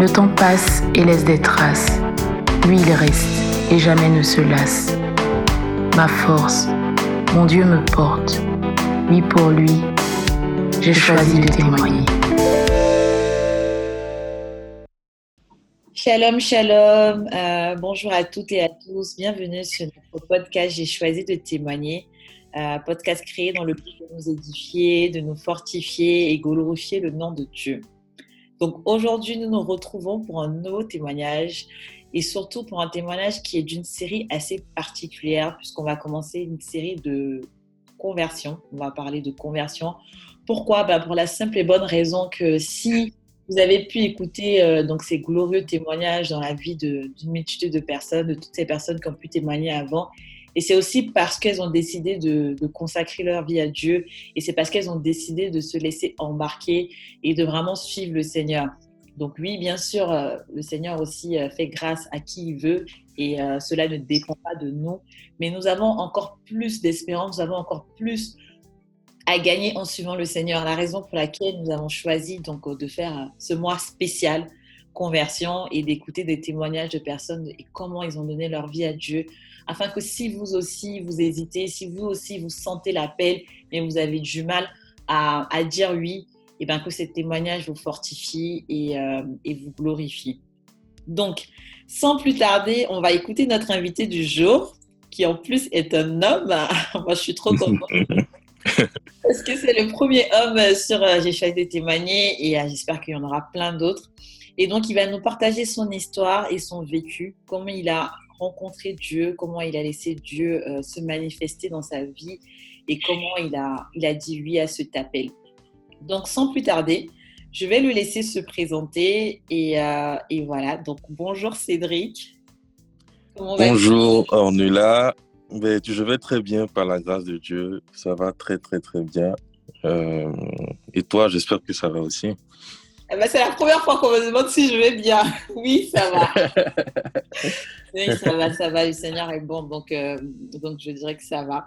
Le temps passe et laisse des traces. Lui, il reste et jamais ne se lasse. Ma force, mon Dieu me porte. Lui pour lui, j'ai choisi de témoigner. Shalom, shalom. Euh, bonjour à toutes et à tous. Bienvenue sur notre podcast J'ai choisi de témoigner. Euh, podcast créé dans le but de nous édifier, de nous fortifier et glorifier le nom de Dieu. Donc aujourd'hui, nous nous retrouvons pour un nouveau témoignage et surtout pour un témoignage qui est d'une série assez particulière puisqu'on va commencer une série de conversion. On va parler de conversion. Pourquoi? Bah Pour la simple et bonne raison que si vous avez pu écouter euh, donc ces glorieux témoignages dans la vie d'une multitude de personnes, de toutes ces personnes qui ont pu témoigner avant, et c'est aussi parce qu'elles ont décidé de, consacrer leur vie à Dieu. Et c'est parce qu'elles ont décidé de se laisser embarquer et de vraiment suivre le Seigneur. Donc oui, bien sûr, euh, le Seigneur aussi euh, fait grâce à qui il veut et euh, cela ne dépend pas de nous. Mais nous avons encore plus d'espérance, nous avons encore plus à gagner en suivant le Seigneur. La raison pour laquelle nous avons choisi donc de faire ce mois spécial conversion et d'écouter des témoignages de personnes et comment ils ont donné leur vie à Dieu, afin que si vous aussi vous hésitez, si vous aussi vous sentez l'appel, mais vous avez du mal à, dire oui, et bien que ces témoignages vous fortifient et, euh, et vous glorifient. Donc, sans plus tarder, on va écouter notre invité du jour, qui en plus est un homme. Moi, je suis trop contente. Parce que c'est le premier homme sur euh, J'ai choisi de témoigner et euh, j'espère qu'il y en aura plein d'autres. Et donc, il va nous partager son histoire et son vécu, comment il a rencontré Dieu, comment il a laissé Dieu euh, se manifester dans sa vie et comment il a, il a dit oui à cet appel. Donc, sans plus tarder, je vais le laisser se présenter et, euh, voilà. Donc, bonjour Cédric. bonjour Ornula. Je vais très bien par la grâce de Dieu. Ça va très, très, très bien. Euh, et toi, j'espère que ça va aussi. Eh ben, c'est la première fois qu'on me demande si je vais bien. Oui, ça va. oui, ça va, ça va. Le Seigneur est bon, donc, euh, donc je dirais que ça va.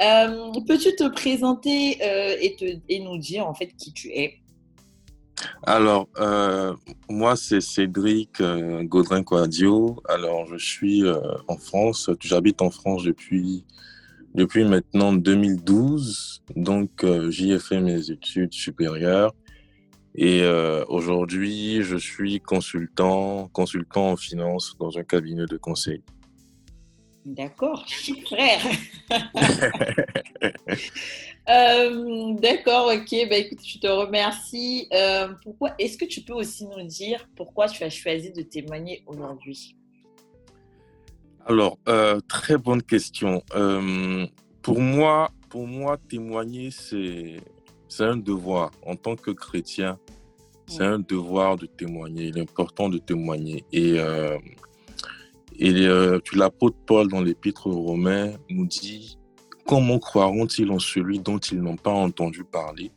Euh, peux-tu te présenter euh, et, te, et, nous dire en fait qui tu es? Alors, moi, c'est Cédric Gaudrin Quadio. Alors, je suis en France. J'habite en France depuis, depuis maintenant 2012. Donc, j'y ai fait mes études supérieures. Et euh, aujourd'hui, je suis consultant, consultant en finance dans un cabinet de conseil. D'accord, frère. euh, D'accord, ok. Bah, écoute, je te remercie. Euh, pourquoi Est-ce que tu peux aussi nous dire pourquoi tu as choisi de témoigner aujourd'hui? Alors, euh, très bonne question. pour moi, pour moi, témoigner, c'est c'est un devoir. En tant que chrétien, c'est un devoir de témoigner. Il est important de témoigner. Et, euh, et euh, l'apôtre Paul, dans l'épître aux Romains, nous dit Comment croiront-ils en celui dont ils n'ont pas entendu parler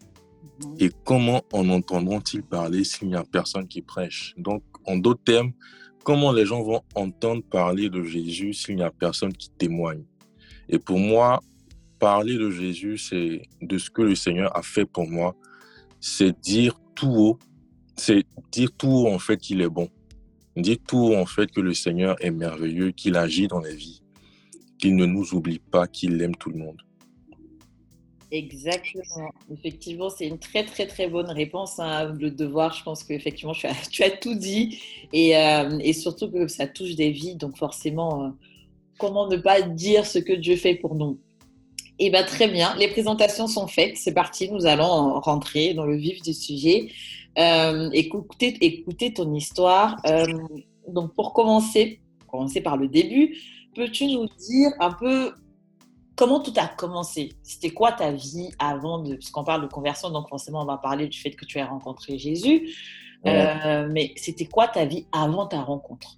mhm. Et comment en entendront-ils parler s'il n'y a personne qui prêche? Donc, en d'autres termes, comment les gens vont entendre parler de Jésus s'il n'y a personne qui témoigne? Et pour moi, parler de Jésus, c'est de ce que le Seigneur a fait pour moi, c'est dire tout haut, c'est dire tout haut en fait qu'il est bon, dire tout haut en fait que le Seigneur est merveilleux, qu'il agit dans la vie, qu'il ne nous oublie pas, qu'il aime tout le monde. Exactement. Effectivement, c'est une très très très bonne réponse. Hein, le devoir, je pense qu'effectivement, tu as, tu as tout dit et, euh, et, surtout que ça touche des vies. Donc forcément, euh, comment ne pas dire ce que Dieu fait pour nous? Eh bien, très bien. Les présentations sont faites. C'est parti. Nous allons rentrer dans le vif du sujet. Euh, écouter, écouter ton histoire. Euh, donc, pour commencer, commencer par le début, peux-tu nous dire un peu comment tout a commencé? C'était quoi ta vie avant de. Puisqu'on parle de conversion, donc forcément, on va parler du fait que tu as rencontré Jésus. Euh, mais c'était quoi ta vie avant ta rencontre?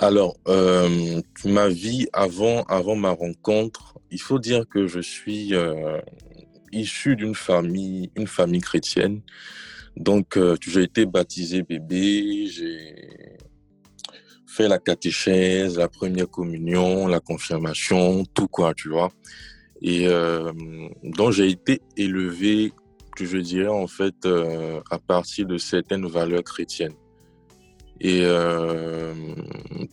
Alors, euh, ma vie avant, avant ma rencontre, il faut dire que je suis euh, issu d'une famille, une famille chrétienne. Donc, j'ai été baptisé bébé, j'ai fait la catéchèse, la première communion, la confirmation, tout quoi, tu vois. Et donc, j'ai été élevé je dirais, en fait, euh, à partir de certaines valeurs chrétiennes. Et euh,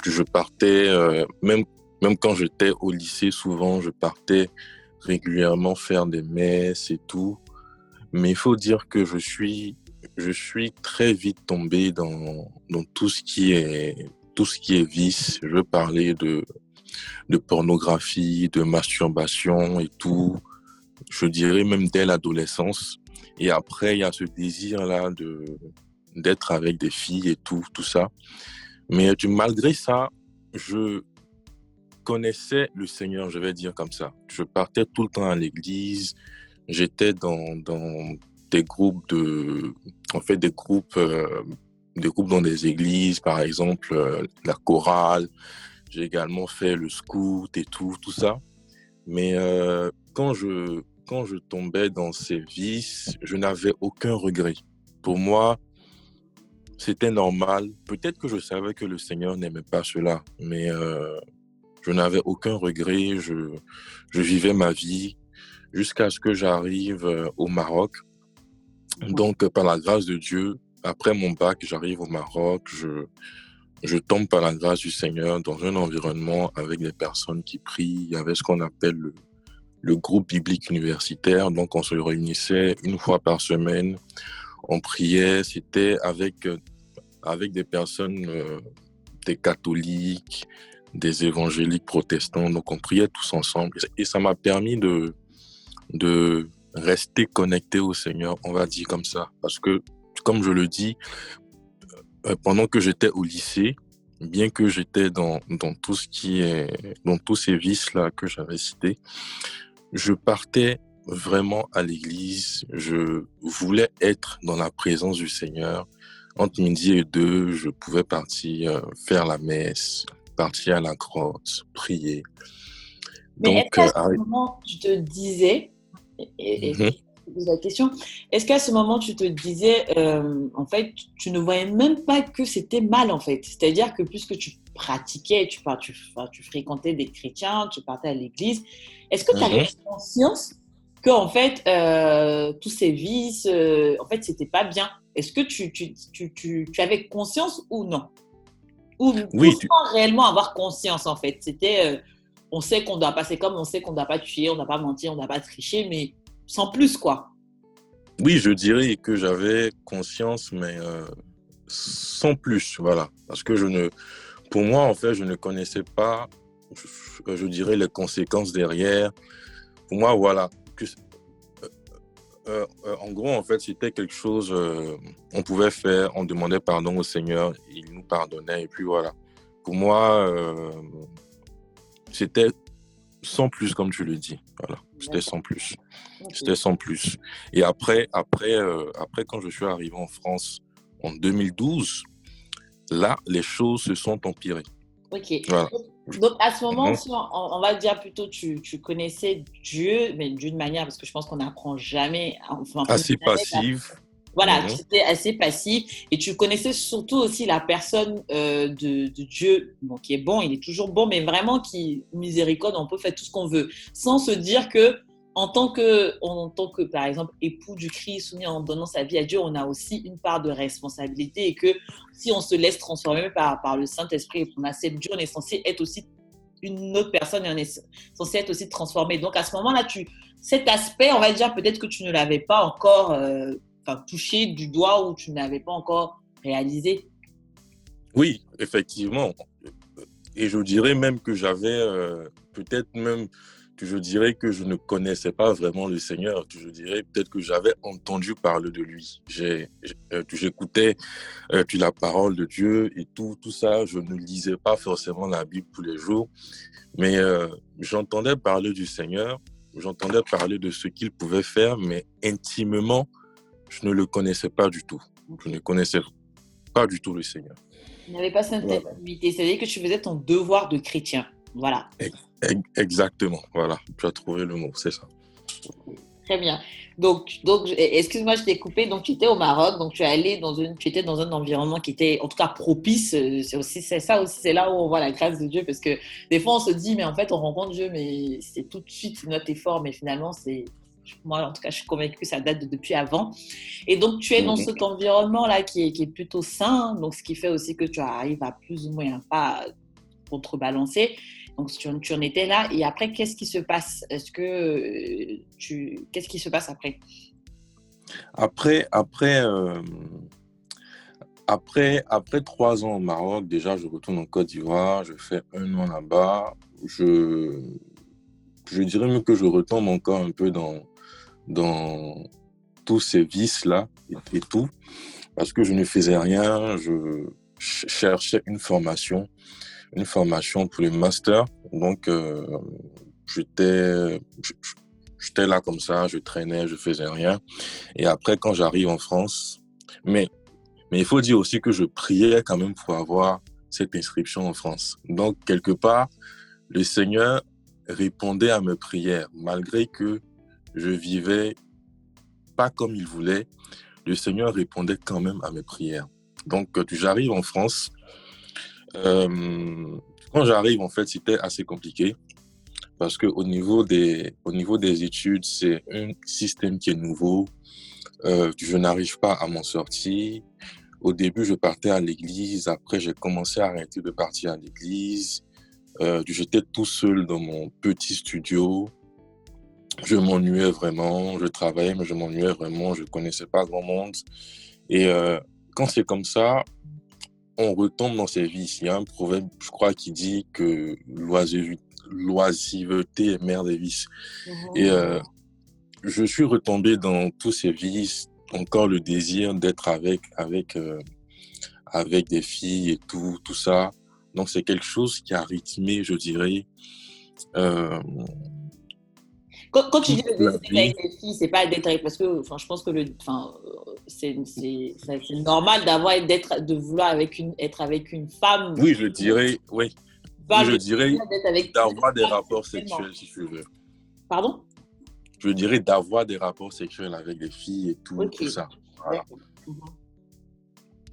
je partais, euh, même, même quand j'étais au lycée, souvent, je partais régulièrement faire des messes et tout. Mais il faut dire que je suis, je suis très vite tombé dans, dans tout ce qui est, tout ce qui est vice. Je parler de, de pornographie, de masturbation et tout. Je dirais même dès l'adolescence. Et après, il y a ce désir-là de d'être avec des filles et tout, tout ça. Mais malgré ça, je connaissais le Seigneur, je vais dire comme ça. Je partais tout le temps à l'église. J'étais dans, des groupes de, en fait, des groupes, euh, des groupes dans des églises, par exemple, euh, la chorale. J'ai également fait le scout et tout, tout ça. Mais euh, quand je quand je tombais dans ces vices, je n'avais aucun regret. Pour moi, c'était normal. Peut-être que je savais que le Seigneur n'aimait pas cela, mais euh, je n'avais aucun regret. Je, je, vivais ma vie jusqu'à ce que j'arrive euh, au Maroc. Donc, par la grâce de Dieu, après mon bac, j'arrive au Maroc. Je, je tombe par la grâce du Seigneur dans un environnement avec des personnes qui prient. Il y avait ce qu'on appelle le, le groupe biblique universitaire. Donc, on se réunissait une fois par semaine. On priait. C'était avec, euh, avec des personnes, euh, des catholiques, des évangéliques protestants. Donc, on priait tous ensemble. Et ça m'a permis de, de rester connecté au Seigneur, on va dire comme ça. Parce que, comme je le dis, euh, pendant que j'étais au lycée, bien que j'étais dans, dans tout ce qui est, dans tous ces vices-là que j'avais cités, je partais vraiment à l'église. Je voulais être dans la présence du Seigneur. Entre midi et deux, je pouvais partir euh, faire la messe, partir à la grotte, prier. Mais est-ce qu'à ce euh, moment, tu te disais, et, mhm. la question, est-ce qu'à ce moment, tu te disais, euh, en fait, tu ne voyais même pas que c'était mal, en fait? C'est-à-dire que puisque tu pratiquais, tu, tu, tu fréquentais des chrétiens, tu partais à l'église, est-ce que tu avais mhm. conscience que en fait euh, tous ces vices, euh, en fait c'était pas bien Est-ce que tu, tu, tu, tu, avais conscience ou non? Ou oui, sans réellement avoir conscience en fait? C'était euh, on sait qu'on doit passer comme on sait qu'on ne doit pas tuer, on ne doit pas mentir, on ne doit pas tricher, mais sans plus quoi. Oui, je dirais que j'avais conscience, mais sans plus, voilà, parce que je ne, pour moi en fait, je ne connaissais pas je, dirais, les conséquences derrière. Pour moi, voilà. Euh, euh, euh, en gros, en fait, c'était quelque chose, on pouvait faire, on demandait pardon au Seigneur, il nous pardonnait, et puis voilà. Pour moi, c'était sans plus, comme tu le dis. Voilà, c'était sans plus. C'était sans plus. Et après, après, après, quand je suis arrivé en France en 2012, là, les choses se sont empirées. Ok. Donc, à ce moment, on, va dire plutôt, tu, tu connaissais Dieu, mais d'une manière, parce que je pense qu'on n'apprend jamais. Enfin, assez passif. Voilà, tu étais assez passif et tu connaissais surtout aussi la personne euh, de, de, Dieu, bon, qui est bon, il est toujours bon, mais vraiment qui, miséricorde, on peut faire tout ce qu'on veut, sans se dire que en tant que, en tant que, par exemple, époux du Christ, en donnant sa vie à Dieu, on a aussi une part de responsabilité et que si on se laisse transformer par, le Saint-Esprit et qu'on accepte Dieu, on est censé être aussi une autre personne et on est censé être aussi transformé. Donc à ce moment-là, cet aspect, on va dire peut-être que tu ne l'avais pas encore euh, touché du doigt ou tu n'avais pas encore réalisé. Oui, effectivement. Et je dirais même que j'avais euh, peut-être même je dirais que je ne connaissais pas vraiment le Seigneur. Je dirais peut-être que j'avais entendu parler de lui. Euh, j'écoutais euh, la parole de Dieu et tout, tout ça. Je ne lisais pas forcément la Bible tous les jours, mais euh, j'entendais parler du Seigneur. J'entendais parler de ce qu'il pouvait faire, mais intimement, je ne le connaissais pas du tout. Je ne connaissais pas du tout le Seigneur. Tu n'avais pas cette activité, c'est-à-dire que tu faisais ton devoir de chrétien. Voilà. Exactement, voilà. Tu as trouvé le mot, c'est ça. Très bien. Donc, donc excuse-moi, je t'ai coupé. Donc, tu étais au Maroc, donc tu es allé dans une, tu étais dans un environnement qui était, en tout cas, propice. C'est aussi, c'est ça aussi, c'est là où on voit la grâce de Dieu, parce que des fois, on se dit, mais en fait, on rencontre Dieu, mais c'est tout de suite notre effort, mais finalement, c'est, moi, en tout cas, je suis convaincue que ça date de depuis avant. Et donc, tu es dans mhm. cet environnement-là qui est, qui est plutôt sain, donc ce qui fait aussi que tu arrives à plus ou moins pas contrebalancer. Donc, tu, en étais là. Et après, qu'est-ce qui se passe? Est-ce que euh, tu, qu'est-ce qui se passe après? Après, après, euh, après, après trois ans au Maroc, déjà, je retourne en Côte d'Ivoire. Je fais un an là-bas. Je, je dirais même que je retombe encore un peu dans, dans tous ces vices-là et, et tout, parce que je ne faisais rien. Je cherchais une formation une formation pour le master. Donc, euh, j'étais, j'étais là comme ça, je traînais, je faisais rien. Et après, quand j'arrive en France, mais, mais il faut dire aussi que je priais quand même pour avoir cette inscription en France. Donc, quelque part, le Seigneur répondait à mes prières, malgré que je vivais pas comme il voulait. Le Seigneur répondait quand même à mes prières. Donc, j'arrive en France, euh, quand j'arrive, en fait, c'était assez compliqué parce qu'au niveau, des, au niveau des études, c'est un système qui est nouveau. Euh, je n'arrive pas à m'en sortir. Au début, je partais à l'église. Après, j'ai commencé à arrêter de partir à l'église. Euh, J'étais tout seul dans mon petit studio. Je m'ennuyais vraiment. Je travaillais, mais je m'ennuyais vraiment. Je connaissais pas grand monde. Et euh, quand c'est comme ça, on retombe dans ces vices. Il y a un proverbe, je crois, qui dit que l'oisiveté est mère des vices. Et euh, je suis retombé dans tous ces vices, encore le désir d'être avec, avec, euh, avec des filles et tout, tout ça. Donc c'est quelque chose qui a rythmé, je dirais, euh, quand, tu dis d'être avec les filles, c'est pas d'être avec parce que enfin, je pense que le, enfin, c'est normal d'avoir d'être de vouloir avec une être avec une femme. Oui, je dirais, oui. je dirais d'avoir des rapports sexuels si tu veux. Pardon? Je dirais d'avoir des rapports sexuels avec des filles et tout, tout ça. Voilà. Mhm.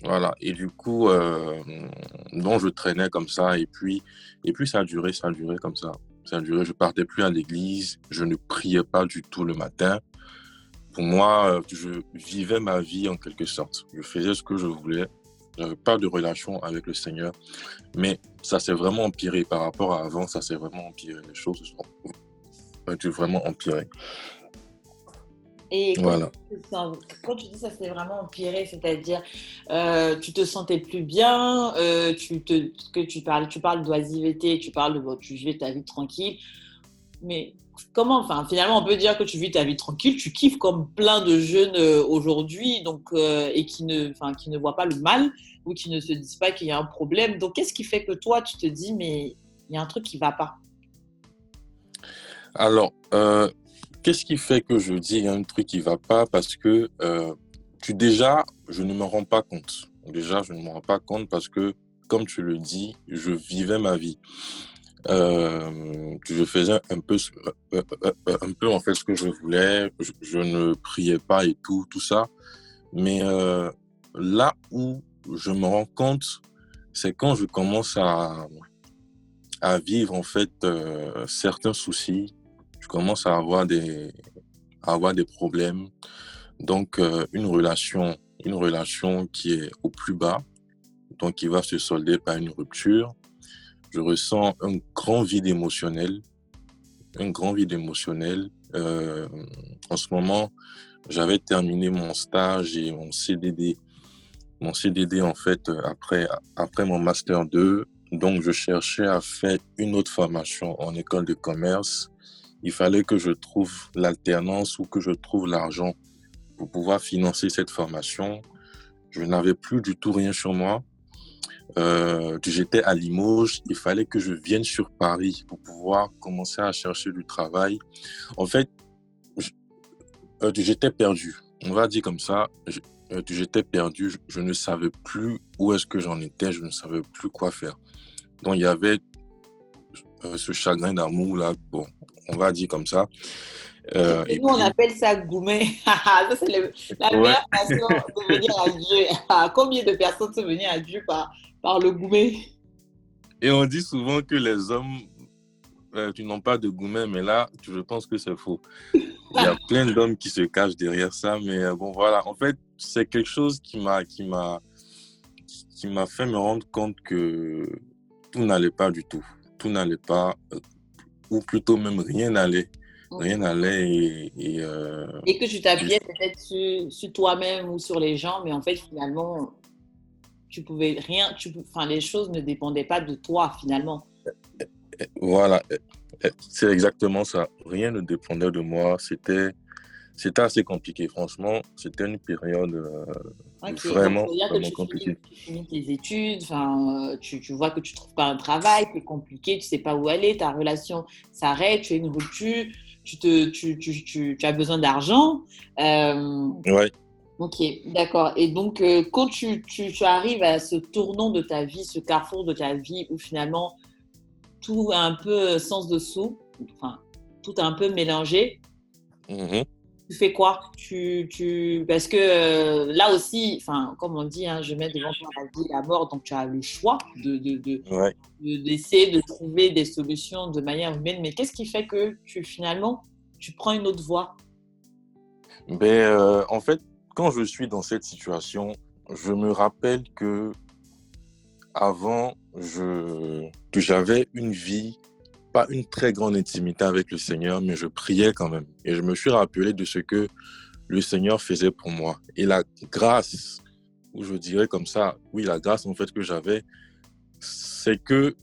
Voilà. Et du coup, euh, donc je traînais comme ça et puis et puis ça a duré, ça a duré comme ça. Ça a duré, je partais plus à l'église, je ne priais pas du tout le matin. Pour moi, je vivais ma vie en quelque sorte. Je faisais ce que je voulais. J'avais pas de relation avec le Seigneur. Mais ça s'est vraiment empiré par rapport à avant. Ça s'est vraiment empiré. Les choses ont vraiment empiré. Et voilà. quand tu dis ça s'est vraiment empiré, c'est-à-dire euh, tu te sentais plus bien, euh, tu te, que tu parles, tu parles d'oisiveté, tu parles de bon, tu vis ta vie tranquille, mais comment, enfin finalement on peut dire que tu vis ta vie tranquille, tu kiffes comme plein de jeunes euh, aujourd'hui, donc et qui ne, enfin qui ne voient pas le mal ou qui ne se disent pas qu'il y a un problème. Donc qu'est-ce qui fait que toi tu te dis mais il y a un truc qui va pas? Alors Qu'est-ce qui fait que je dis il y a un truc qui va pas Parce que euh, tu déjà, je ne me rends pas compte. Déjà, je ne me rends pas compte parce que, comme tu le dis, je vivais ma vie. Euh, je faisais un peu, euh, un peu en fait ce que je voulais. Je, ne priais pas et tout, tout ça. Mais là où je me rends compte, c'est quand je commence à, à vivre en fait certains soucis je commence à avoir des, avoir des problèmes. Donc, euh, une relation, une relation qui est au plus bas, donc qui va se solder par une rupture. Je ressens un grand vide émotionnel, un grand vide émotionnel. Euh, en ce moment, j'avais terminé mon stage et mon CDD, mon CDD en fait après après mon master 2. Donc, je cherchais à faire une autre formation en école de commerce il fallait que je trouve l'alternance ou que je trouve l'argent pour pouvoir financer cette formation. Je n'avais plus du tout rien sur moi. Euh, j'étais à Limoges, il fallait que je vienne sur Paris pour pouvoir commencer à chercher du travail. En fait, euh, j'étais perdu. on va dire comme ça, euh, j'étais perdu, je, ne savais plus où est-ce que j'en étais, je ne savais plus quoi faire. Donc il y avait euh, ce chagrin d'amour là, bon, on va dire comme ça. Euh, et nous, on appelle ça gourmet. ça, c'est la meilleure façon de venir à Dieu. Ah, combien de personnes sont venues à Dieu par, par le gourmet? Et on dit souvent que les hommes, tu n'ont pas de gourmet, mais là, je pense que c'est faux. Il y a plein d'hommes qui se cachent derrière ça, mais bon, voilà. En fait, c'est quelque chose qui m'a qui m'a qui m'a fait me rendre compte que tout n'allait pas du tout. Tout n'allait pas, euh, ou plutôt même rien n'allait. Rien n'allait et, et, euh, et, que tu t'appuyais peut-être sur, sur toi-même ou sur les gens, mais en fait, finalement, tu pouvais rien, tu, enfin, les choses ne dépendaient pas de toi, finalement. Voilà, c'est exactement ça. Rien ne dépendait de moi. C'était c'était assez compliqué, franchement. C'était une période euh, vraiment, vraiment compliquée. Tu finis tes études, euh, tu, tu, vois que tu ne trouves pas un travail, c'est compliqué, tu ne sais pas où aller, ta relation s'arrête, tu as une rupture, tu, te, tu, tu, tu as besoin d'argent. Euh, ouais. Ok, d'accord. Et donc, euh, quand tu, tu, arrives à ce tournant de ta vie, ce carrefour de ta vie où finalement tout a un peu sens dessous, enfin, tout a un peu mélangé, mm-hmm tu fais quoi? Tu, tu... Parce que euh, là aussi, comme on dit, hein, je mets devant toi la vie et la mort, donc tu as le choix de, de, de, d'essayer de, trouver des solutions de manière humaine. Mais qu'est-ce qui fait que tu finalement, tu prends une autre voie? Ben, euh, En fait, quand je suis dans cette situation, je me rappelle que avant, je, que j'avais une vie pas une très grande intimité avec le Seigneur, mais je priais quand même. Et je me suis rappelé de ce que le Seigneur faisait pour moi. Et la grâce, ou je dirais comme ça, oui, la grâce en fait que j'avais, c'est que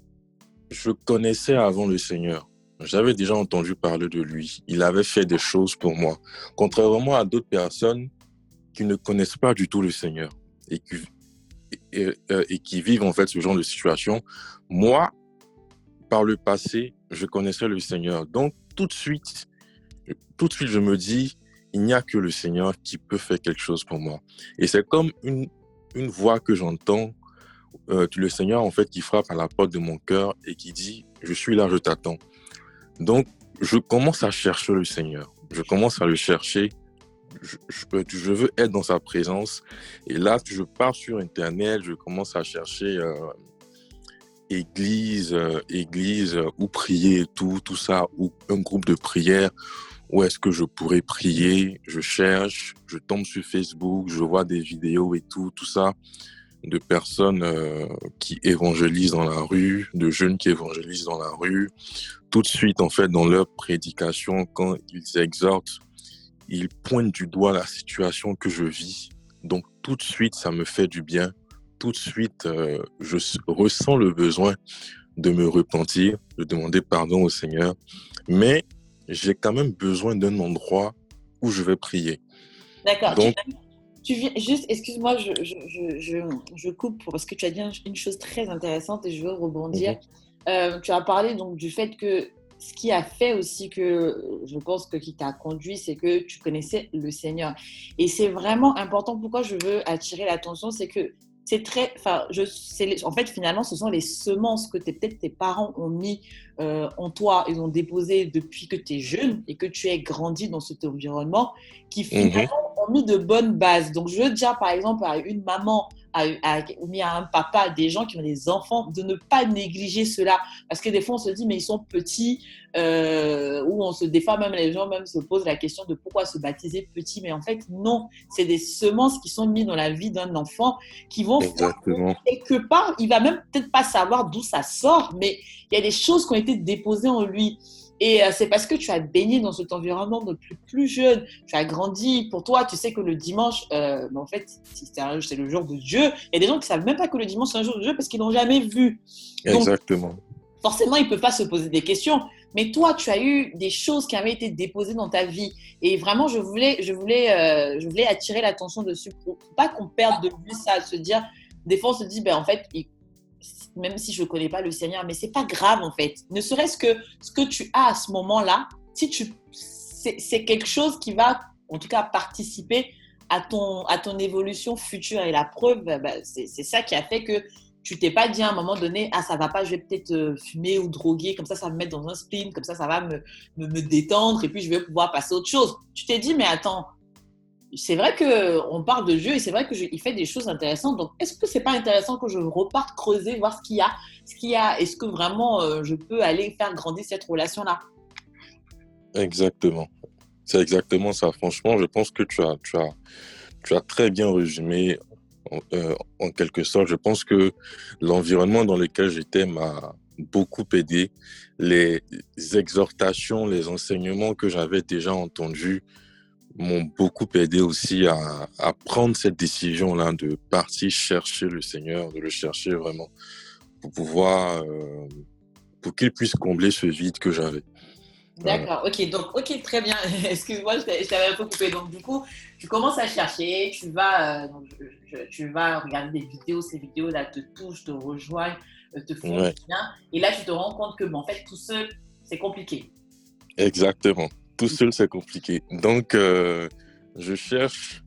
je connaissais avant le Seigneur. J'avais déjà entendu parler de lui. Il avait fait des choses pour moi. Contrairement à d'autres personnes qui ne connaissent pas du tout le Seigneur et qui, et, euh, et qui vivent en fait ce genre de situation, moi, par le passé, je connaissais le Seigneur. Donc, tout de suite, tout de suite, je me dis, il n'y a que le Seigneur qui peut faire quelque chose pour moi. Et c'est comme une, une voix que j'entends, euh, le Seigneur, en fait, qui frappe à la porte de mon cœur et qui dit, je suis là, je t'attends. Donc, je commence à chercher le Seigneur. Je commence à le chercher. Je, je, veux être dans sa présence. Et là, je pars sur Internet, je commence à chercher euh, église, euh, église euh, où prier tout, tout ça, ou un groupe de prière, où est-ce que je pourrais prier, je cherche, je tombe sur Facebook, je vois des vidéos et tout, tout ça, de personnes euh, qui évangélisent dans la rue, de jeunes qui évangélisent dans la rue. Tout de suite, en fait, dans leur prédication, quand ils exhortent, ils pointent du doigt la situation que je vis. Donc, tout de suite, ça me fait du bien tout de suite, euh, je ressens le besoin de me repentir, de demander pardon au Seigneur, mais j'ai quand même besoin d'un endroit où je vais prier. D'accord. Donc, tu viens, juste, excuse-moi, je, je, je, je, coupe parce que tu as dit une chose très intéressante et je veux rebondir. Mhm. Euh, tu as parlé donc du fait que ce qui a fait aussi que je pense que qui t'a conduit, c'est que tu connaissais le Seigneur. Et c'est vraiment important. Pourquoi je veux attirer l'attention, c'est que c'est très, enfin, je, en fait, finalement, ce sont les semences que peut-être tes parents ont mis euh, en toi, ils ont déposé depuis que tu es jeune et que tu es grandi dans cet environnement, qui mhm. finalement mis de bonnes bases. Donc, je veux dire, par exemple, à une maman à, ou bien à un papa, des gens qui ont des enfants, de ne pas négliger cela. Parce que des fois, on se dit, mais ils sont petits, euh, ou on se, des fois, même les gens même se posent la question de pourquoi se baptiser petit. Mais en fait, non, c'est des semences qui sont mises dans la vie d'un enfant qui vont Exactement. quelque part, il va même peut-être pas savoir d'où ça sort, mais il y a des choses qui ont été déposées en lui. Et euh, c'est parce que tu as baigné dans cet environnement depuis plus jeune, tu as grandi. Pour toi, tu sais que le dimanche, euh, en fait, c'est le jour de Dieu. Il y a des gens qui ne savent même pas que le dimanche, c'est un jour de Dieu parce qu'ils l'ont jamais vu. Exactement. Forcément, ils ne peuvent pas se poser des questions. Mais toi, tu as eu des choses qui avaient été déposées dans ta vie. Et vraiment, je voulais, je voulais, euh, je voulais attirer l'attention dessus pour pas qu'on perde de vue ça, se dire, des fois, on se dit, ben, en fait, même si je ne connais pas le Seigneur, mais c'est pas grave en fait. Ne serait-ce que ce que tu as à ce moment-là, si tu, c'est quelque chose qui va, en tout cas, participer à ton, à ton évolution future. Et la preuve, bah, c'est ça qui a fait que tu t'es pas dit à un moment donné, ah ça va pas, je vais peut-être euh, fumer ou droguer, comme ça ça va me mettre dans un spin, comme ça ça va me, me, me détendre et puis je vais pouvoir passer à autre chose. Tu t'es dit, mais attends, c'est vrai qu'on parle de Dieu et c'est vrai qu'il fait des choses intéressantes. Donc, est-ce que c'est pas intéressant que je reparte creuser, voir ce qu'il y a, ce qu'il y a, est-ce que vraiment euh, je peux aller faire grandir cette relation-là? Exactement. C'est exactement ça. Franchement, je pense que tu as, tu as, tu as très bien résumé en, euh, en quelque sorte. Je pense que l'environnement dans lequel j'étais m'a beaucoup aidé. Les exhortations, les enseignements que j'avais déjà entendus m'ont beaucoup aidé aussi à, à prendre cette décision-là de partir chercher le Seigneur, de le chercher vraiment pour pouvoir, euh, pour qu'il puisse combler ce vide que j'avais. D'accord, ok, donc ok, très bien. Excuse-moi, je t'avais un peu coupé. Donc du coup, tu commences à chercher, tu vas, euh, donc, je, tu vas regarder des vidéos, ces vidéos-là te touchent, te rejoignent, euh, te font Ouais. bien. Et là, tu te rends compte que, bon, en fait, tout seul, c'est compliqué. Exactement. Tout seul, c'est compliqué. Donc, euh, je cherche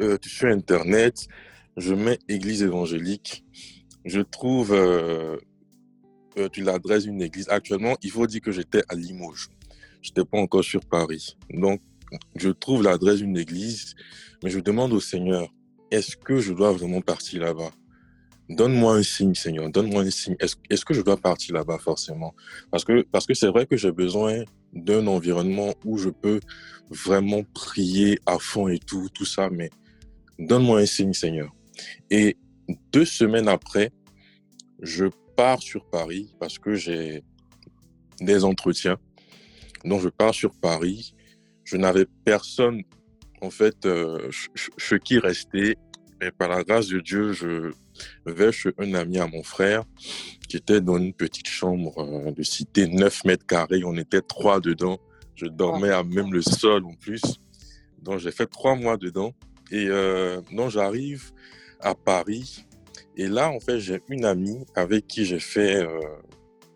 euh, sur Internet, je mets Église évangélique, je trouve euh, euh, tu l'adresses d'une église. Actuellement, il faut dire que j'étais à Limoges. Je n'étais pas encore sur Paris. Donc, je trouve l'adresse d'une église, mais je demande au Seigneur, est-ce que je dois vraiment partir là-bas? Donne-moi un signe, Seigneur. Donne-moi un signe. Est-ce que je dois partir là-bas forcément? Parce que parce que c'est vrai que j'ai besoin d'un environnement où je peux vraiment prier à fond et tout, tout ça, mais donne-moi un signe, Seigneur. Et deux semaines après, je pars sur Paris parce que j'ai des entretiens. Donc, je pars sur Paris. Je n'avais personne, en fait, euh, ch- ch- ce qui restait. Mais par la grâce de Dieu, je vais chez un ami à mon frère qui était dans une petite chambre euh, de cité, 9 mètres carrés. On était trois dedans. Je dormais à même le sol en plus. Donc, j'ai fait trois mois dedans. Et euh, donc, j'arrive à Paris. Et là, en fait, j'ai une amie avec qui j'ai fait euh,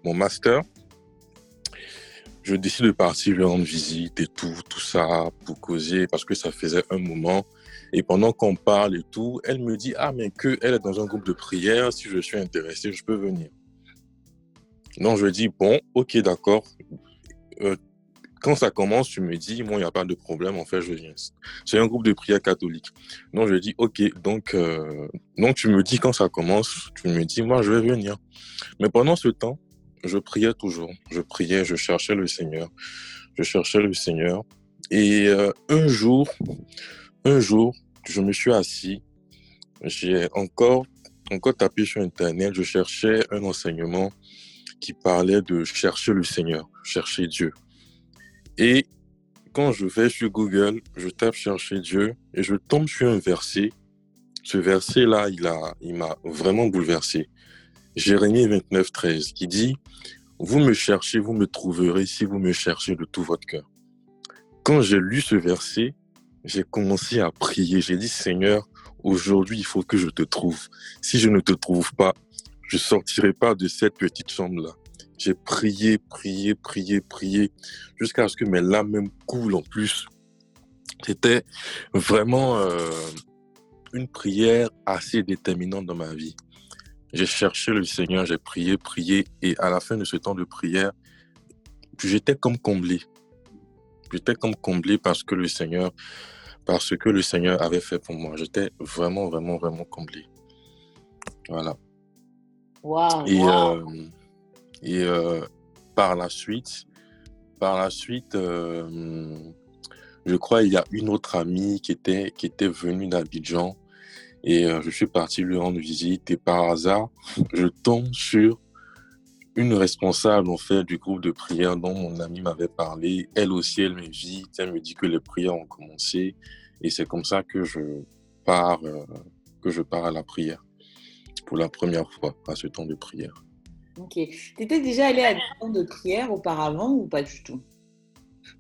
mon master. Je décide de partir lui rendre visite et tout, tout ça, pour causer, parce que ça faisait un moment. Et pendant qu'on parle et tout, elle me dit, ah, mais que elle est dans un groupe de prière, si je suis intéressé, je peux venir. Donc, je dis, bon, ok, d'accord. Euh, quand ça commence, tu me dis, moi, il n'y a pas de problème, en fait, je viens. C'est un groupe de prière catholique. Donc, je dis, ok, donc, euh, donc tu me dis quand ça commence, tu me dis, moi, je vais venir. Mais pendant ce temps, je priais toujours. Je priais, je cherchais le Seigneur. Je cherchais le Seigneur. Et euh, un jour, un jour, je me suis assis. J'ai encore, encore tapé sur Internet. Je cherchais un enseignement qui parlait de chercher le Seigneur, chercher Dieu. Et quand je vais sur Google, je tape chercher Dieu et je tombe sur un verset. Ce verset-là, il a, il m'a vraiment bouleversé. Jérémie 29, 13, qui dit, vous me cherchez, vous me trouverez si vous me cherchez de tout votre cœur. Quand j'ai lu ce verset, j'ai commencé à prier. J'ai dit, Seigneur, aujourd'hui, il faut que je te trouve. Si je ne te trouve pas, je sortirai pas de cette petite chambre-là. J'ai prié, prié, prié, prié, jusqu'à ce que mes larmes même coulent en plus. C'était vraiment euh, une prière assez déterminante dans ma vie. J'ai cherché le Seigneur, j'ai prié, prié, et à la fin de ce temps de prière, j'étais comme comblé. J'étais comme comblé parce que le Seigneur, parce que le Seigneur avait fait pour moi. J'étais vraiment, vraiment, vraiment comblé. Voilà. Waouh! Et, euh, et euh, par la suite, par la suite, euh, je crois il y a une autre amie qui était, qui était venue d'Abidjan et je suis parti lui rendre visite et par hasard, je tombe sur une responsable en fait du groupe de prière dont mon ami m'avait parlé. Elle aussi, elle m'invite, elle me dit que les prières ont commencé et c'est comme ça que je pars, euh, que je pars à la prière pour la première fois à ce temps de prière. Ok. Tu étais déjà allé à des temps de prière auparavant ou pas du tout?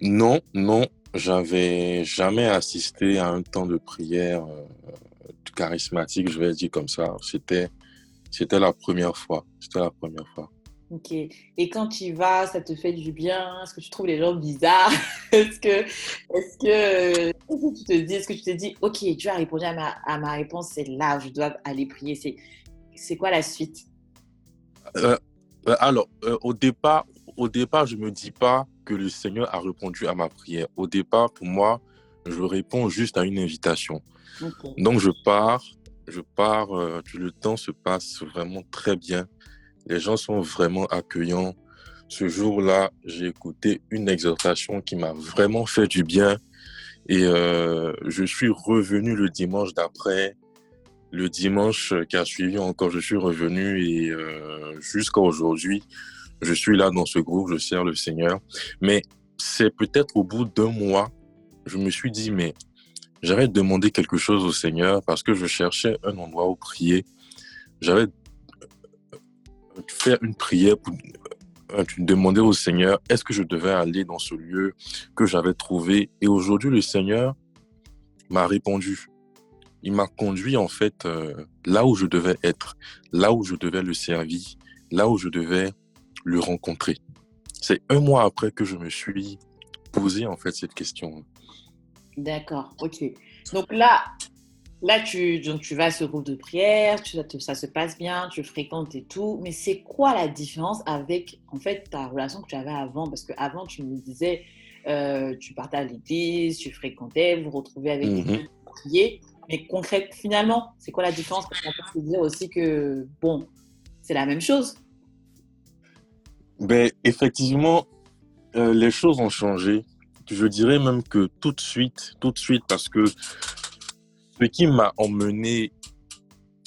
Non, non, j'avais jamais assisté à un temps de prière euh, charismatique, je vais dire comme ça. C'était, c'était la première fois. C'était la première fois. Ok. Et quand tu y vas, ça te fait du bien? Est-ce que tu trouves les gens bizarres? Est-ce que, est-ce que, tu te dis, est-ce que tu te dis, ok, Dieu a répondu à ma, à ma réponse, c'est là je dois aller prier. C'est, c'est quoi la suite? Euh, euh, Alors, euh, au départ, au départ, je me dis pas que le Seigneur a répondu à ma prière. Au départ, pour moi, je réponds juste à une invitation. Donc, je pars, je pars, le temps se passe vraiment très bien. Les gens sont vraiment accueillants. Ce jour-là, j'ai écouté une exhortation qui m'a vraiment fait du bien. Et euh, je suis revenu le dimanche d'après. Le dimanche qui a suivi encore, je suis revenu et euh, jusqu'à aujourd'hui, je suis là dans ce groupe, je sers le Seigneur. Mais c'est peut-être au bout d'un mois, je me suis dit, mais j'avais demandé quelque chose au Seigneur parce que je cherchais un endroit où prier. J'avais fait une prière pour euh, demander au Seigneur est-ce que je devais aller dans ce lieu que j'avais trouvé? Et aujourd'hui, le Seigneur m'a répondu. Il m'a conduit en fait euh, là où je devais être, là où je devais le servir, là où je devais le rencontrer. C'est un mois après que je me suis posé en fait cette question. D'accord, ok. Donc là, là tu, donc tu vas à ce groupe de prière, tu, ça se passe bien, tu fréquentes et tout, mais c'est quoi la différence avec en fait ta relation que tu avais avant? Parce qu'avant, tu me disais, euh, tu partais à l'église, tu fréquentais, vous retrouvez avec des gens pour prier, mais concrètement, finalement, c'est quoi la différence? Parce qu'on peut se dire aussi que, bon, c'est la même chose. Ben, effectivement, euh, les choses ont changé. Je dirais même que tout de suite, tout de suite, parce que ce qui m'a emmené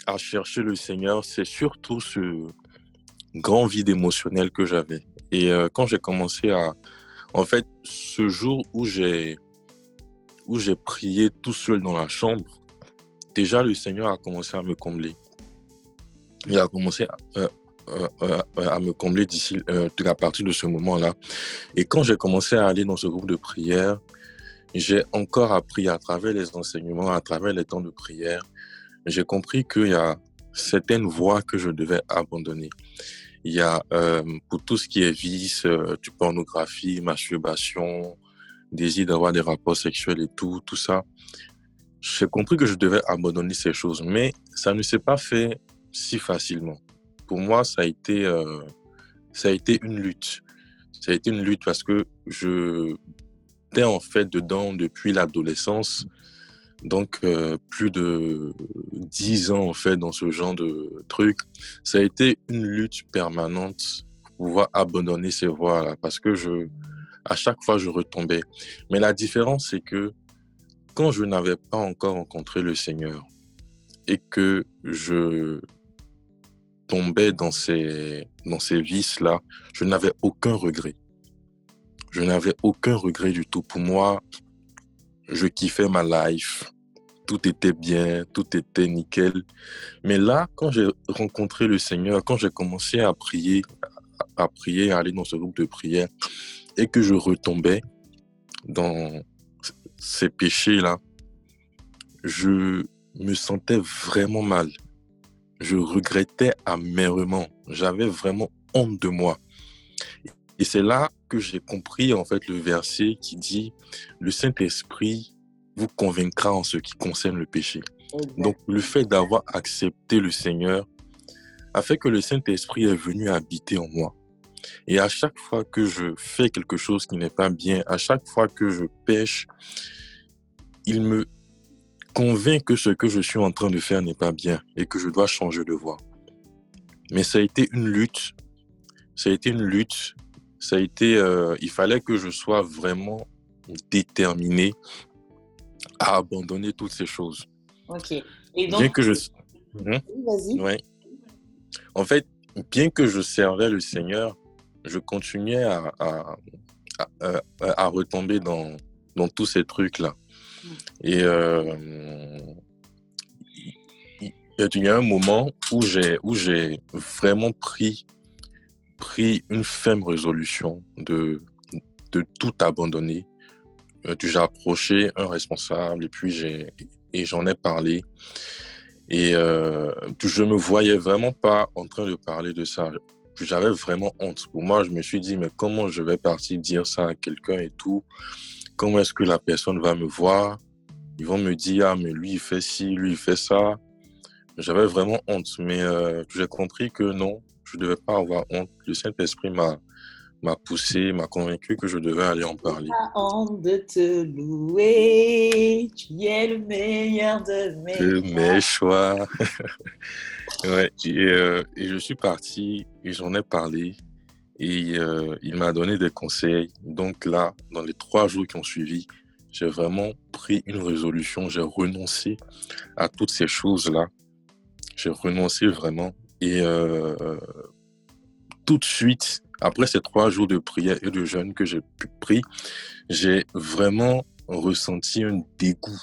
à chercher le Seigneur, c'est surtout ce grand vide émotionnel que j'avais. Et euh, quand j'ai commencé à, en fait, ce jour où j'ai où j'ai prié tout seul dans la chambre, déjà le Seigneur a commencé à me combler. Il a commencé à, euh, euh, à me combler d'ici à partir de ce moment-là. Et quand j'ai commencé à aller dans ce groupe de prière, j'ai encore appris à travers les enseignements, à travers les temps de prière, j'ai compris qu'il y a certaines voies que je devais abandonner. Il y a euh, pour tout ce qui est vice, euh, du pornographie, masturbation, désir d'avoir des rapports sexuels et tout, tout ça. J'ai compris que je devais abandonner ces choses, mais ça ne s'est pas fait si facilement. Pour moi, ça a été, euh, ça a été une lutte. Ça a été une lutte parce que je en fait dedans depuis l'adolescence. Donc, euh, plus de dix ans, en fait, dans ce genre de truc. Ça a été une lutte permanente pour pouvoir abandonner ces voies-là parce que je, à chaque fois, je retombais. Mais la différence, c'est que quand je n'avais pas encore rencontré le Seigneur et que je tombais dans ces, dans ces vices-là, je n'avais aucun regret. Je n'avais aucun regret du tout. Pour moi, je kiffais ma life. Tout était bien, tout était nickel. Mais là, quand j'ai rencontré le Seigneur, quand j'ai commencé à prier, à prier, à aller dans ce groupe de prière, et que je retombais dans ces péchés-là, je me sentais vraiment mal. Je regrettais amèrement. J'avais vraiment honte de moi. Et c'est là que j'ai compris en fait le verset qui dit le Saint-Esprit vous convaincra en ce qui concerne le péché. Donc le fait d'avoir accepté le Seigneur a fait que le Saint-Esprit est venu habiter en moi. Et à chaque fois que je fais quelque chose qui n'est pas bien, à chaque fois que je pêche, il me convainc que ce que je suis en train de faire n'est pas bien et que je dois changer de voie. Mais ça a été une lutte. Ça a été une lutte ça a été, euh, il fallait que je sois vraiment déterminé à abandonner toutes ces choses. Ok. Et donc, bien que je. Hein? Vas-y. Ouais. En fait, bien que je servais le Seigneur, je continuais à, à, à, retomber dans, dans tous ces trucs-là. Hmm. Et euh, il y a un moment où j'ai où j'ai vraiment pris pris une ferme résolution de, de tout abandonner. Euh, j'ai approché un responsable et puis j'ai et j'en ai parlé. Et euh, je me voyais vraiment pas en train de parler de ça. J'avais vraiment honte. Pour moi, je me suis dit, mais comment je vais partir dire ça à quelqu'un et tout? Comment est-ce que la personne va me voir? Ils vont me dire, ah, mais lui, il fait ci, lui, il fait ça. J'avais vraiment honte, mais euh, j'ai compris que non, je ne devais pas avoir honte. Le Saint-Esprit m'a m'a poussé, m'a convaincu que je devais aller en parler. Pas honte de te louer, tu es le meilleur de mes, de mes choix. ouais, et, euh, et, je suis parti et j'en ai parlé et euh, il m'a donné des conseils. Donc là, dans les trois jours qui ont suivi, j'ai vraiment pris une résolution, j'ai renoncé à toutes ces choses-là. J'ai renoncé vraiment. Et euh, tout de suite, après ces trois jours de prière et de jeûne que j'ai pris, j'ai vraiment ressenti un dégoût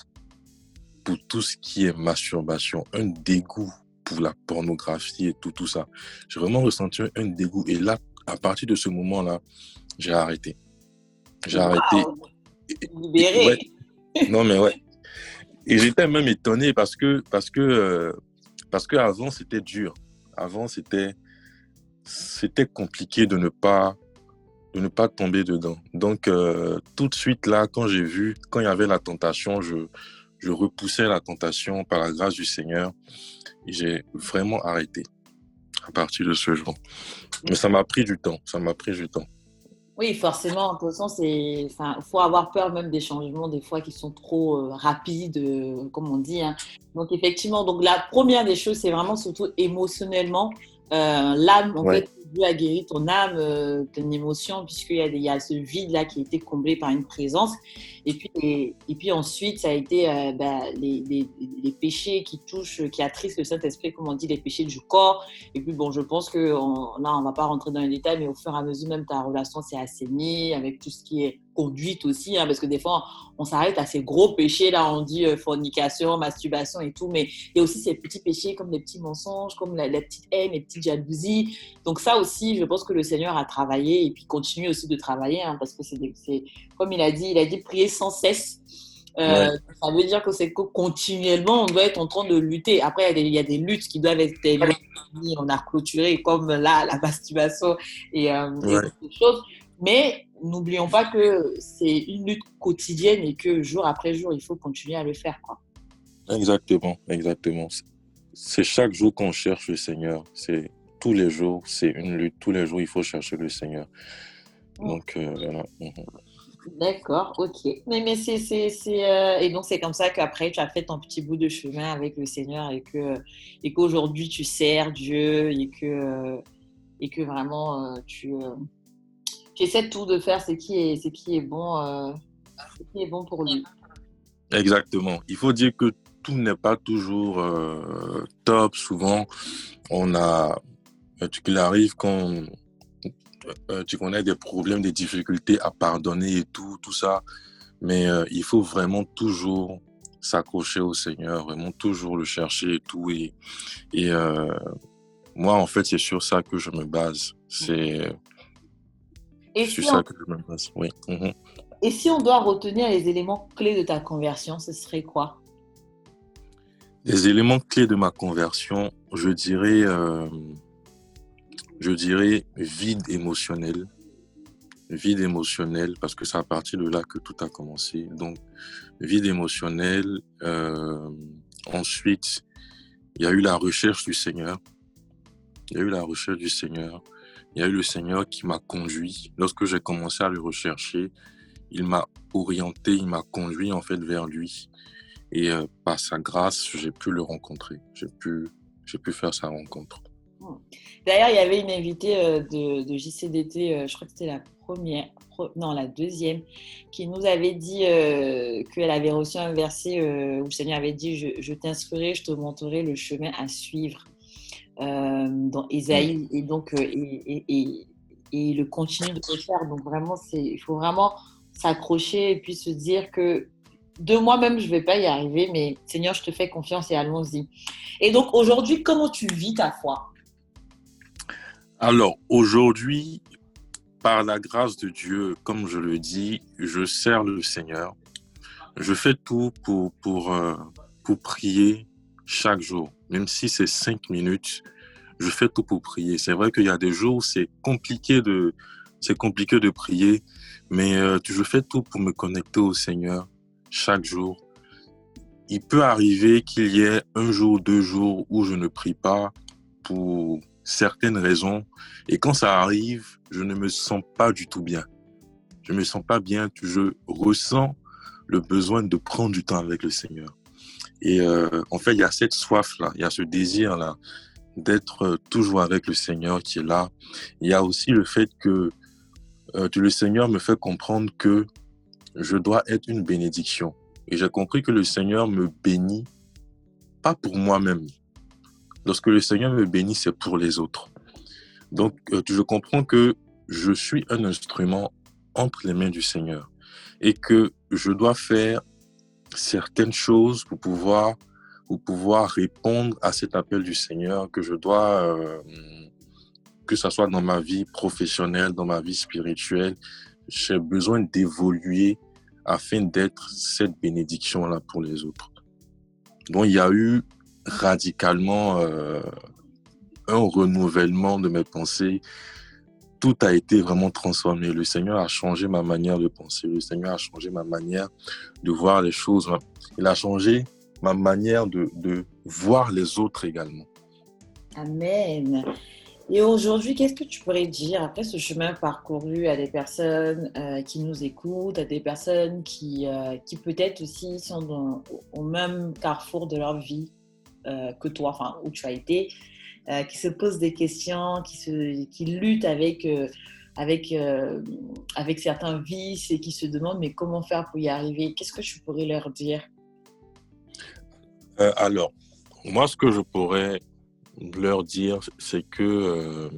pour tout ce qui est masturbation, un dégoût pour la pornographie et tout, tout ça. J'ai vraiment ressenti un dégoût. Et là, à partir de ce moment-là, j'ai arrêté. J'ai arrêté. Libéré. Non, mais ouais. Et j'étais même étonné parce que, parce que, euh, parce que avant c'était dur. Avant, c'était, c'était compliqué de ne pas, de ne pas tomber dedans. Donc, euh, tout de suite là, quand j'ai vu, quand il y avait la tentation, je, je repoussais la tentation par la grâce du Seigneur. J'ai vraiment arrêté à partir de ce jour. Mais ça m'a pris du temps. Ça m'a pris du temps. Oui, forcément. De toute façon, il faut avoir peur même des changements, des fois, qui sont trop euh, rapides, euh, comme on dit. Hein. Donc, effectivement, donc, la première des choses, c'est vraiment surtout émotionnellement. Euh, l'âme, en fait, A guéri ton âme, euh, ton émotion, puisqu'il y, y a ce vide-là qui a été comblé par une présence. Et puis, et, puis ensuite, ça a été euh, bah, les, les, péchés qui touchent, qui attristent le Saint-Esprit, comme on dit, les péchés du corps. Et puis, bon, je pense que là, on ne va pas rentrer dans les détails, mais au fur et à mesure, même ta relation s'est assainie avec tout ce qui est conduite aussi, hein, parce que des fois, on s'arrête à ces gros péchés, là, on dit euh, fornication, masturbation et tout, mais il y a aussi ces petits péchés comme les petits mensonges, comme la, petite haine, les petites jalousies. Donc ça aussi, je pense que le Seigneur a travaillé et puis continue aussi de travailler, hein, parce que c'est, comme il a dit, il a dit prier sans cesse. Euh, ça veut dire que c'est que continuellement, on doit être en train de lutter. Après, il y, a des, luttes qui doivent être on a clôturé, comme là, la masturbation et, euh, et choses. Mais n'oublions pas que c'est une lutte quotidienne et que jour après jour, il faut continuer à le faire. Quoi. Exactement, exactement. C'est chaque jour qu'on cherche le Seigneur. C'est tous les jours, c'est une lutte. Tous les jours, il faut chercher le Seigneur. Donc, euh, voilà. Mhm. D'accord, ok. Mais, mais c'est, c'est, euh, et donc c'est comme ça qu'après tu as fait ton petit bout de chemin avec le Seigneur et que et qu'aujourd'hui tu sers Dieu et que et que vraiment euh, tu j'essaie tout de faire ce qui est, qui est bon, euh, qui est bon pour lui. Exactement. Il faut dire que tout n'est pas toujours euh, top. Souvent, on a, euh, qu'il arrive quand tu connais des problèmes, des difficultés à pardonner et tout, tout ça. Mais il faut vraiment toujours s'accrocher au Seigneur, vraiment toujours le chercher et tout. Et, et moi, en fait, c'est sur ça que je me base. C'est c'est si ça on... que je me passe, oui. Mhm. Et si on doit retenir les éléments clés de ta conversion, ce serait quoi? Les éléments clés de ma conversion, je dirais, euh, je dirais vide émotionnel. Vide émotionnel, parce que c'est à partir de là que tout a commencé. Donc, vide émotionnel. Euh, ensuite, il y a eu la recherche du Seigneur. Il y a eu la recherche du Seigneur il y a eu le Seigneur qui m'a conduit. Lorsque j'ai commencé à le rechercher, il m'a orienté, il m'a conduit en fait vers lui. Et euh, par sa grâce, j'ai pu le rencontrer. J'ai pu, j'ai pu faire sa rencontre. D'ailleurs, il y avait une invitée euh, de, JCDT, euh, je crois que c'était la première, non, la deuxième, qui nous avait dit qu'elle avait reçu un verset où le Seigneur avait dit Je, je t'instruirai, je te montrerai le chemin à suivre. Euh, dans Esaïe et donc euh, et, et, et, le continue de le faire. Donc vraiment, c'est il faut vraiment s'accrocher et puis se dire que de moi-même, je vais pas y arriver, mais Seigneur, je te fais confiance et allons-y. Et donc aujourd'hui, comment tu vis ta foi? Alors aujourd'hui, par la grâce de Dieu, comme je le dis, je sers le Seigneur. Je fais tout pour, pour, euh, pour prier chaque jour même si c'est cinq minutes, je fais tout pour prier. C'est vrai qu'il y a des jours où c'est compliqué de, c'est compliqué de prier, mais euh, je fais tout pour me connecter au Seigneur chaque jour. il peut arriver qu'il y ait un jour, deux jours où je ne prie pas pour certaines raisons. Et quand ça arrive, je ne me sens pas du tout bien. Je ne me sens pas bien. Je ressens le besoin de prendre du temps avec le Seigneur. Et euh, en fait, il y a cette soif-là, il y a ce désir-là d'être toujours avec le Seigneur qui est là. Il y a aussi le fait que euh, le Seigneur me fait comprendre que je dois être une bénédiction. Et j'ai compris que le Seigneur me bénit, pas pour moi-même. Lorsque le Seigneur me bénit, c'est pour les autres. Donc, euh, je comprends que je suis un instrument entre les mains du Seigneur et que je dois faire certaines choses pour pouvoir, pour pouvoir répondre à cet appel du Seigneur, que je dois, euh, que ce soit dans ma vie professionnelle, dans ma vie spirituelle, j'ai besoin d'évoluer afin d'être cette bénédiction-là pour les autres. Donc, il y a eu radicalement euh, un renouvellement de mes pensées. Tout a été vraiment transformé. Le Seigneur a changé ma manière de penser. Le Seigneur a changé ma manière de voir les choses. Il a changé ma manière de, voir les autres également. Amen. Et aujourd'hui, qu'est-ce que tu pourrais dire après ce chemin parcouru à des personnes euh, qui nous écoutent, à des personnes qui, euh, qui peut-être aussi sont au même carrefour de leur vie euh, que toi, enfin, où tu as été, qui se posent des questions, qui, se, luttent avec, avec, avec certains vices et qui se demandent mais comment faire pour y arriver? Qu'est-ce que tu pourrais leur dire? Alors, moi, ce que je pourrais leur dire, c'est que, euh,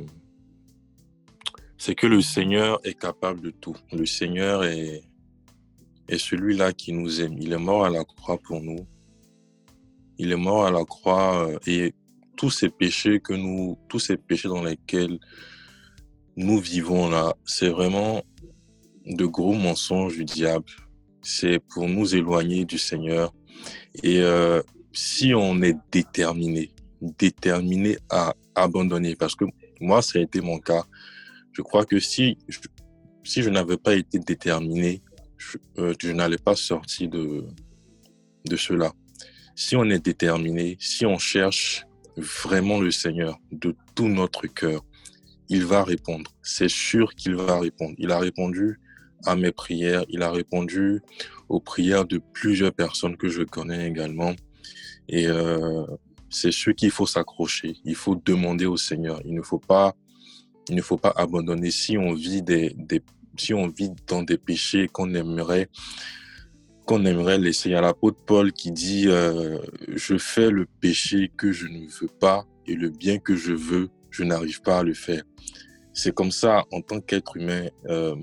c'est que le Seigneur est capable de tout. Le Seigneur est, est celui-là qui nous aime. Il est mort à la croix pour nous. Il est mort à la croix euh, et tous ces péchés que nous, tous ces péchés dans lesquels nous vivons là, c'est vraiment de gros mensonges du diable. C'est pour nous éloigner du Seigneur. Et euh, si on est déterminé, déterminé à abandonner. Parce que moi, ça a été mon cas. Je crois que si je, si je n'avais pas été déterminé, je, euh, n'allais pas sortir de, de cela. Si on est déterminé, si on cherche vraiment le Seigneur de tout notre cœur, il va répondre. C'est sûr qu'il va répondre. Il a répondu à mes prières. Il a répondu aux prières de plusieurs personnes que je connais également. Et euh, c'est ce qu'il faut s'accrocher. Il faut demander au Seigneur. Il ne faut pas, il ne faut pas abandonner. Si on vit des, des si on vit dans des péchés qu'on aimerait, qu'on aimerait laisser. A l'apôtre Paul qui dit euh, Je fais le péché que je ne veux pas et le bien que je veux, je n'arrive pas à le faire. C'est comme ça, en tant qu'être humain, euh,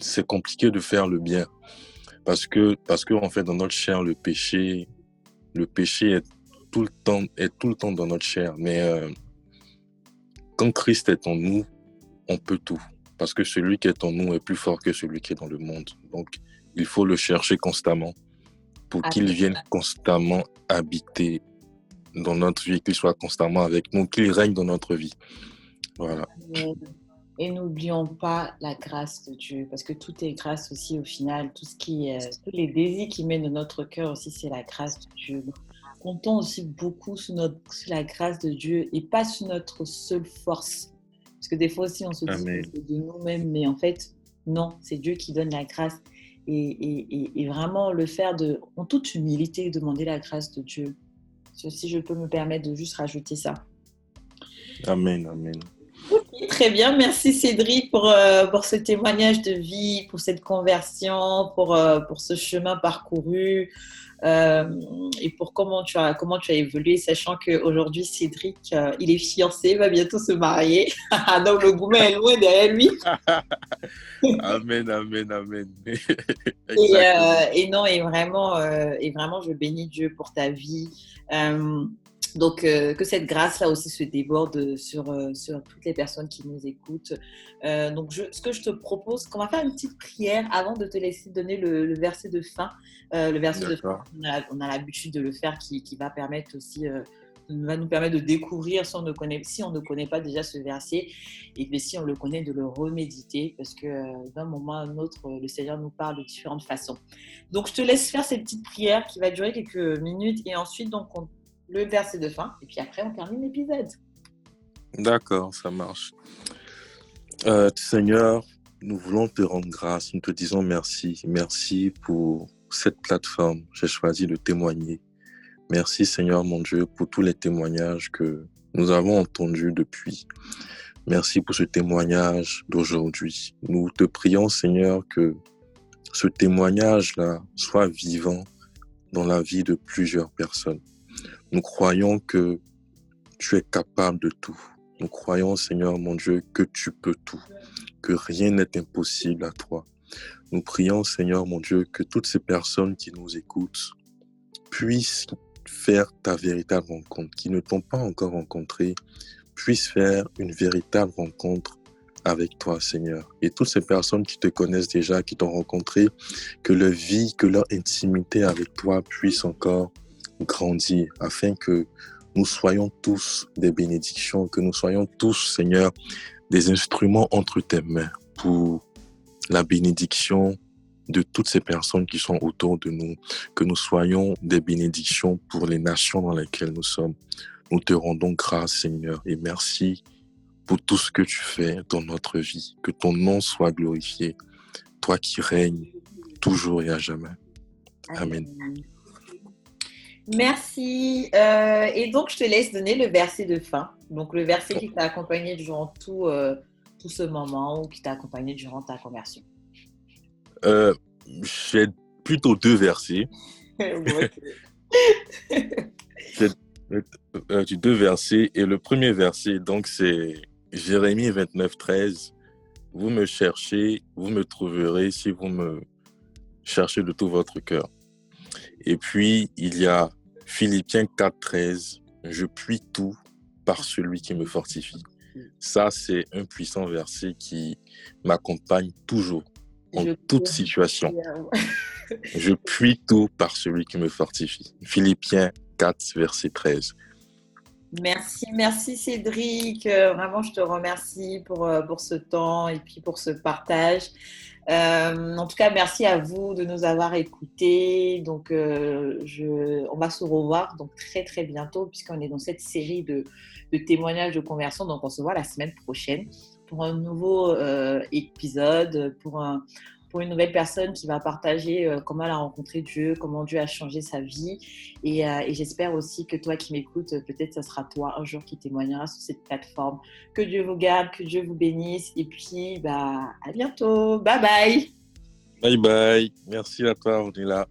c'est compliqué de faire le bien. Parce que, parce que, en fait, dans notre chair, le péché, le péché est tout le temps, est tout le temps dans notre chair. Mais euh, quand Christ est en nous, on peut tout. Parce que celui qui est en nous est plus fort que celui qui est dans le monde. Donc, il faut le chercher constamment pour qu'il vienne constamment habiter dans notre vie, qu'il soit constamment avec nous, qu'il règne dans notre vie. Voilà. Et n'oublions pas la grâce de Dieu, parce que tout est grâce aussi au final. Tout ce qui, tous les désirs qui mènent dans notre cœur aussi, c'est la grâce de Dieu comptons aussi beaucoup sur, notre, la grâce de Dieu et pas sur notre seule force. Parce que des fois aussi, on se dit que c'est de nous-mêmes, mais en fait, non, c'est Dieu qui donne la grâce. Et, vraiment le faire de, en toute humilité, demander la grâce de Dieu. Si je peux me permettre de juste rajouter ça. Amen, amen. Très bien, merci Cédric pour, euh, pour ce témoignage de vie, pour cette conversion, pour, euh, pour ce chemin parcouru. Euh, et pour comment tu as, comment tu as évolué, sachant qu'aujourd'hui, Cédric, il est fiancé, va bientôt se marier. Donc, le gourmet est loin derrière lui. amen, amen, amen. et, et, non, et vraiment, et vraiment, je bénis Dieu pour ta vie. Donc, euh, que cette grâce-là aussi se déborde sur, euh, sur toutes les personnes qui nous écoutent. Euh, donc, je, ce que je te propose, qu'on va faire une petite prière avant de te laisser donner le, verset de fin. le verset de fin, on a, l'habitude de le faire qui, qui, va permettre aussi va nous permettre de découvrir si on ne connaît, si on ne connaît pas déjà ce verset, et si on le connaît, de le reméditer, parce que d'un moment à un autre, le Seigneur nous parle de différentes façons. Donc, je te laisse faire cette petite prière qui va durer quelques minutes, et ensuite, donc, le verset de fin, et puis après, on termine l'épisode. D'accord, ça marche. Euh, Seigneur, nous voulons te rendre grâce, nous te disons merci. Merci pour cette plateforme. J'ai choisi de témoigner. Merci Seigneur mon Dieu pour tous les témoignages que nous avons entendus depuis. Merci pour ce témoignage d'aujourd'hui. Nous te prions Seigneur que ce témoignage-là soit vivant dans la vie de plusieurs personnes. Nous croyons que tu es capable de tout. Nous croyons, Seigneur mon Dieu, que tu peux tout, que rien n'est impossible à toi. Nous prions, Seigneur mon Dieu, que toutes ces personnes qui nous écoutent puissent faire ta véritable rencontre, qui ne t'ont pas encore rencontré, puissent faire une véritable rencontre avec toi, Seigneur. Et toutes ces personnes qui te connaissent déjà, qui t'ont rencontré, que leur vie, que leur intimité avec toi puisse encore grandir, afin que nous soyons tous des bénédictions, que nous soyons tous, Seigneur, des instruments entre tes mains pour la bénédiction de toutes ces personnes qui sont autour de nous, que nous soyons des bénédictions pour les nations dans lesquelles nous sommes. Nous te rendons grâce, Seigneur, et merci pour tout ce que tu fais dans notre vie. Que ton nom soit glorifié, toi qui règnes toujours et à jamais. Amen. Merci. Euh, et donc, je te laisse donner le verset de fin. Donc, le verset qui t'a accompagné durant tout, euh, tout ce moment ou qui t'a accompagné durant ta conversion. Euh, J'ai plutôt deux versets. J'ai deux versets. Et le premier verset, donc, c'est Jérémie 29, 13. Vous me cherchez, vous me trouverez si vous me cherchez de tout votre cœur. Et puis, il y a Philippiens 4, 13. Je puis tout par celui qui me fortifie. Ça, c'est un puissant verset qui m'accompagne toujours, en toute situation. Je puis tout par celui qui me fortifie. Philippiens 4, verset 13. Merci, merci Cédric. Euh, vraiment, je te remercie pour, euh, pour ce temps et puis pour ce partage. Euh, en tout cas, merci à vous de nous avoir écoutés. Donc, je, on va se revoir donc très très bientôt puisqu'on est dans cette série de, de, témoignages de conversion. Donc, on se voit la semaine prochaine pour un nouveau épisode, pour un, une nouvelle personne qui va partager euh, comment elle a rencontré Dieu, comment Dieu a changé sa vie. Et, euh, j'espère aussi que toi qui m'écoutes, peut-être ce sera toi un jour qui témoignera sur cette plateforme. Que Dieu vous garde, que Dieu vous bénisse. Et puis, bah, à bientôt. Bye bye. Bye bye. Merci à toi, là.